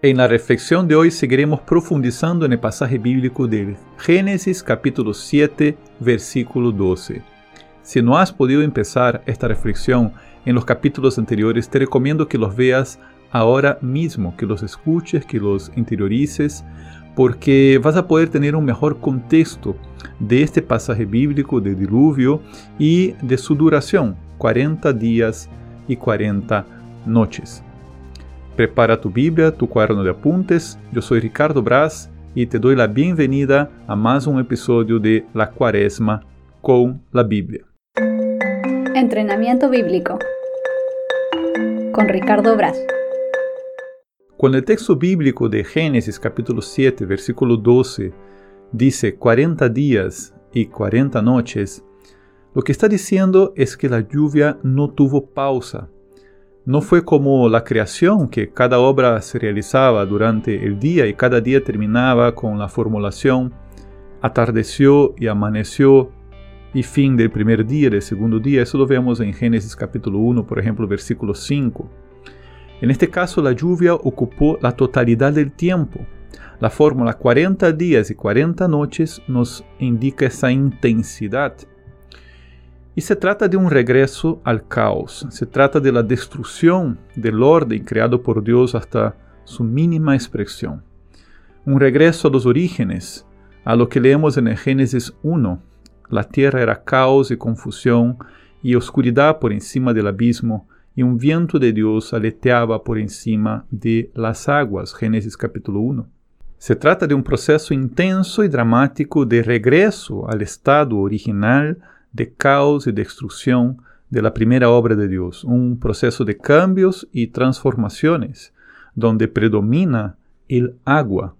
En la reflexión de hoy seguiremos profundizando en el pasaje bíblico de Génesis capítulo 7, versículo 12. Si no has podido empezar esta reflexión en los capítulos anteriores, te recomiendo que los veas ahora mismo, que los escuches, que los interiorices, porque vas a poder tener un mejor contexto de este pasaje bíblico de diluvio y de su duración, 40 días y 40 noches. Prepara tu Biblia, tu cuaderno de apuntes. Yo soy Ricardo Braz y te doy la bienvenida a más un episodio de La Cuaresma con la Biblia. Entrenamiento bíblico con Ricardo Braz. Cuando el texto bíblico de Génesis capítulo 7, versículo 12 dice 40 días y 40 noches, lo que está diciendo es que la lluvia no tuvo pausa no fue como la creación, que cada obra se realizaba durante el día y cada día terminaba con la formulación, atardeció y amaneció y fin del primer día, del segundo día. Eso lo vemos en Génesis capítulo 1, por ejemplo, versículo 5. En este caso, la lluvia ocupó la totalidad del tiempo. La fórmula 40 días y 40 noches nos indica esa intensidad y se trata de un regreso al caos, se trata de la destrucción del orden creado por Dios hasta su mínima expresión. Un regreso a los orígenes, a lo que leemos en el Génesis 1. La tierra era caos y confusión y oscuridad por encima del abismo, y un viento de Dios aleteaba por encima de las aguas. Génesis capítulo 1. Se trata de un proceso intenso y dramático de regreso al estado original de caos y destrucción de la primera obra de Dios, un proceso de cambios y transformaciones donde predomina el agua,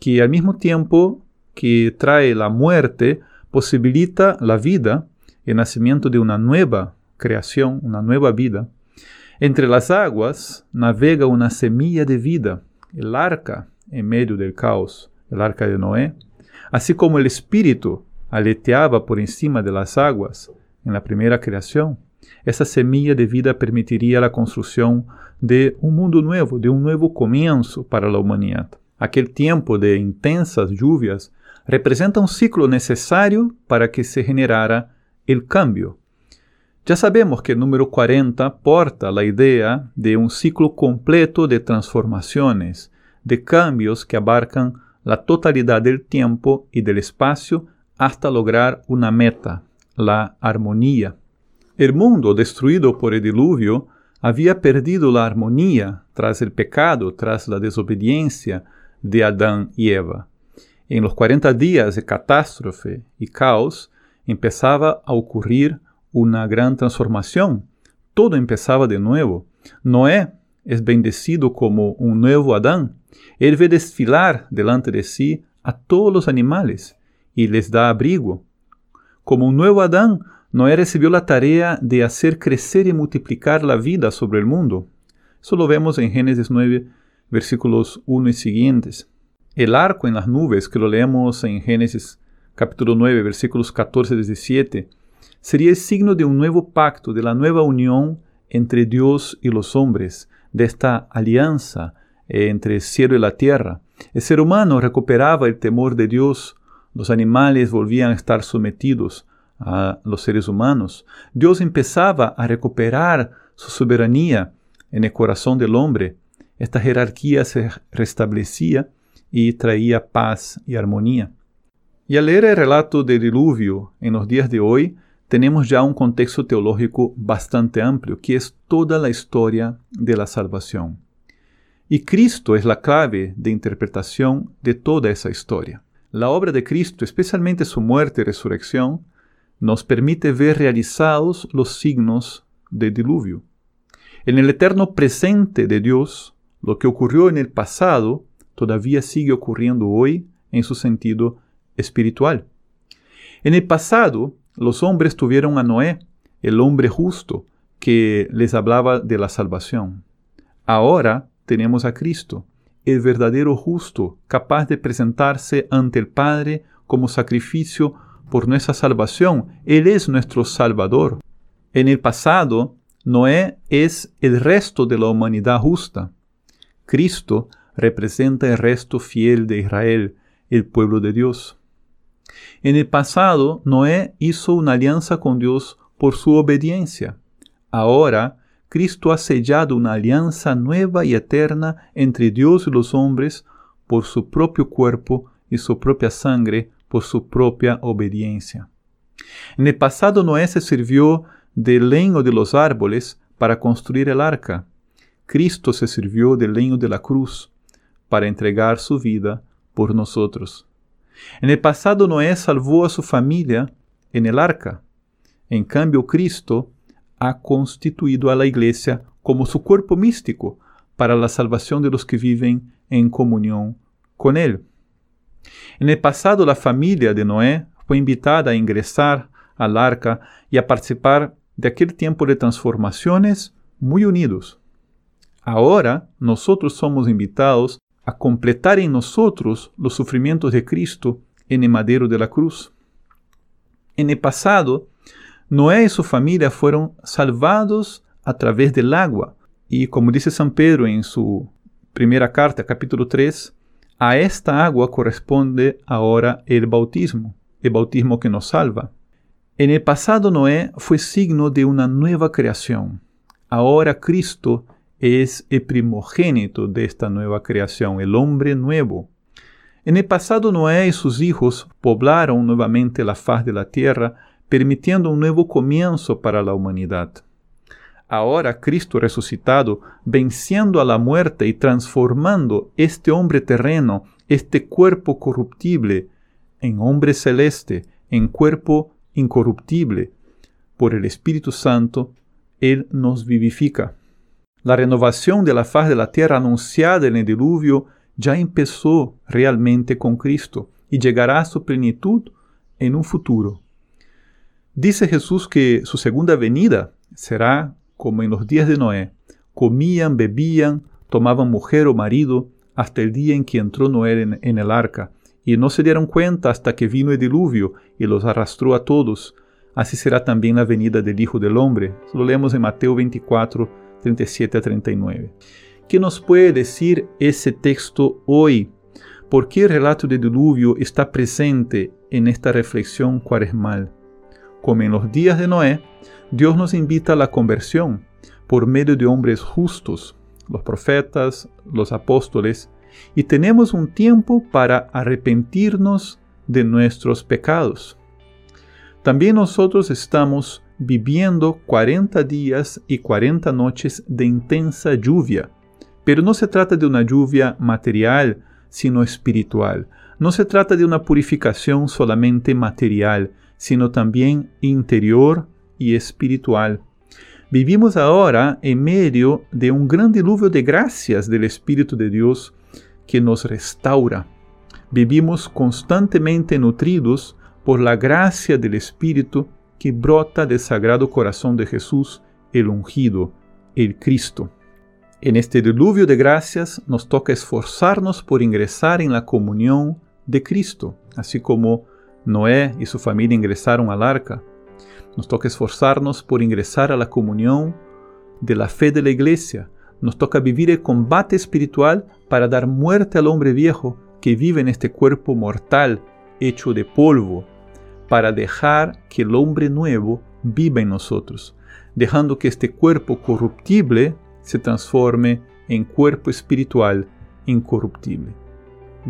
que al mismo tiempo que trae la muerte, posibilita la vida, el nacimiento de una nueva creación, una nueva vida. Entre las aguas navega una semilla de vida, el arca en medio del caos, el arca de Noé, así como el espíritu aleteaba por encima de las aguas en la primera creación, esa semilla de vida permitiría la construcción de un mundo nuevo, de un nuevo comienzo para la humanidad. Aquel tiempo de intensas lluvias representa un ciclo necesario para que se generara el cambio. Ya sabemos que el número 40 porta la idea de un ciclo completo de transformaciones, de cambios que abarcan la totalidad del tiempo y del espacio hasta lograr una meta, la armonía. El mundo destruido por el diluvio había perdido la armonía tras el pecado, tras la desobediencia de Adán y Eva. En los 40 días de catástrofe y caos empezaba a ocurrir una gran transformación. Todo empezaba de nuevo. Noé es bendecido como un nuevo Adán. Él ve desfilar delante de sí a todos los animales y les da abrigo. Como un nuevo Adán, Noé recibió la tarea de hacer crecer y multiplicar la vida sobre el mundo. Eso lo vemos en Génesis 9, versículos 1 y siguientes. El arco en las nubes, que lo leemos en Génesis capítulo 9, versículos 14 y 17, sería el signo de un nuevo pacto, de la nueva unión entre Dios y los hombres, de esta alianza eh, entre el cielo y la tierra. El ser humano recuperaba el temor de Dios los animales volvían a estar sometidos a los seres humanos. Dios empezaba a recuperar su soberanía en el corazón del hombre. Esta jerarquía se restablecía y traía paz y armonía. Y al leer el relato del diluvio en los días de hoy, tenemos ya un contexto teológico bastante amplio, que es toda la historia de la salvación. Y Cristo es la clave de interpretación de toda esa historia. La obra de Cristo, especialmente su muerte y resurrección, nos permite ver realizados los signos del diluvio. En el eterno presente de Dios, lo que ocurrió en el pasado todavía sigue ocurriendo hoy en su sentido espiritual. En el pasado, los hombres tuvieron a Noé, el hombre justo, que les hablaba de la salvación. Ahora tenemos a Cristo, el verdadero justo, capaz de presentarse ante el Padre como sacrificio por nuestra salvación. Él es nuestro Salvador. En el pasado, Noé es el resto de la humanidad justa. Cristo representa el resto fiel de Israel, el pueblo de Dios. En el pasado, Noé hizo una alianza con Dios por su obediencia. Ahora, Cristo ha sellado una alianza nueva y eterna entre Dios y los hombres por su propio cuerpo y su propia sangre por su propia obediencia. En el pasado Noé se sirvió del leño de los árboles para construir el arca. Cristo se sirvió del leño de la cruz para entregar su vida por nosotros. En el pasado Noé salvó a su familia en el arca. En cambio, Cristo ha constituido a la iglesia como su cuerpo místico para la salvación de los que viven en comunión con Él. En el pasado, la familia de Noé fue invitada a ingresar al arca y a participar de aquel tiempo de transformaciones muy unidos. Ahora nosotros somos invitados a completar en nosotros los sufrimientos de Cristo en el madero de la cruz. En el pasado, Noé y su familia fueron salvados a través del agua. Y como dice San Pedro en su primera carta, capítulo 3, a esta agua corresponde ahora el bautismo, el bautismo que nos salva. En el pasado Noé fue signo de una nueva creación. Ahora Cristo es el primogénito de esta nueva creación, el hombre nuevo. En el pasado Noé y sus hijos poblaron nuevamente la faz de la tierra, permitiendo un nuevo comienzo para la humanidad. Ahora Cristo resucitado, venciendo a la muerte y transformando este hombre terreno, este cuerpo corruptible, en hombre celeste, en cuerpo incorruptible, por el Espíritu Santo, Él nos vivifica. La renovación de la faz de la tierra anunciada en el diluvio ya empezó realmente con Cristo y llegará a su plenitud en un futuro. Dice Jesús que su segunda venida será como en los días de Noé, comían, bebían, tomaban mujer o marido, hasta el día en que entró Noé en, el arca, y no se dieron cuenta hasta que vino el diluvio y los arrastró a todos. Así será también la venida del Hijo del Hombre. Lo leemos en Mateo 24, 37 a 39. ¿Qué nos puede decir ese texto hoy? ¿Por qué el relato del diluvio está presente en esta reflexión cuaresmal? Como en los días de Noé, Dios nos invita a la conversión por medio de hombres justos, los profetas, los apóstoles, y tenemos un tiempo para arrepentirnos de nuestros pecados. También nosotros estamos viviendo 40 días y 40 noches de intensa lluvia, pero no se trata de una lluvia material, sino espiritual. No se trata de una purificación solamente material, sino también interior y espiritual. Vivimos ahora en medio de un gran diluvio de gracias del Espíritu de Dios que nos restaura. Vivimos constantemente nutridos por la gracia del Espíritu que brota del Sagrado Corazón de Jesús, el ungido, el Cristo. En este diluvio de gracias nos toca esforzarnos por ingresar en la comunión de Cristo, así como Noé y su familia ingresaron al arca. Nos toca esforzarnos por ingresar a la comunión de la fe de la iglesia. Nos toca vivir el combate espiritual para dar muerte al hombre viejo que vive en este cuerpo mortal hecho de polvo, para dejar que el hombre nuevo viva en nosotros, dejando que este cuerpo corruptible se transforme en cuerpo espiritual incorruptible.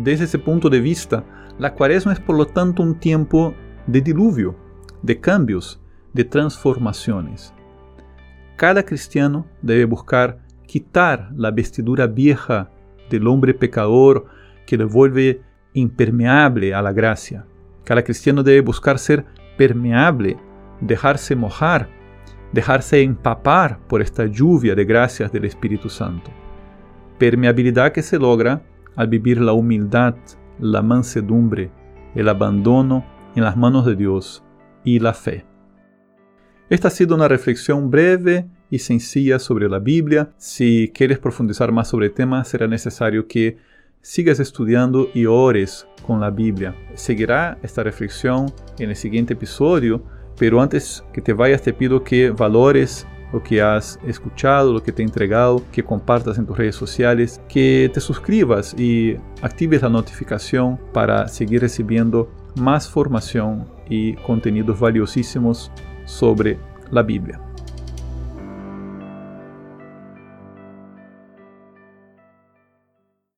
Desde ese punto de vista, la cuaresma es por lo tanto un tiempo de diluvio, de cambios, de transformaciones. Cada cristiano debe buscar quitar la vestidura vieja del hombre pecador que le vuelve impermeable a la gracia. Cada cristiano debe buscar ser permeable, dejarse mojar, dejarse empapar por esta lluvia de gracias del Espíritu Santo. Permeabilidad que se logra al vivir la humildad, la mansedumbre, el abandono en las manos de Dios y la fe. Esta ha sido una reflexión breve y sencilla sobre la Biblia. Si quieres profundizar más sobre el tema, será necesario que sigas estudiando y ores con la Biblia. Seguirá esta reflexión en el siguiente episodio, pero antes que te vayas te pido que valores lo que has escuchado, lo que te he entregado, que compartas en tus redes sociales, que te suscribas y actives la notificación para seguir recibiendo más formación y contenidos valiosísimos sobre la Biblia.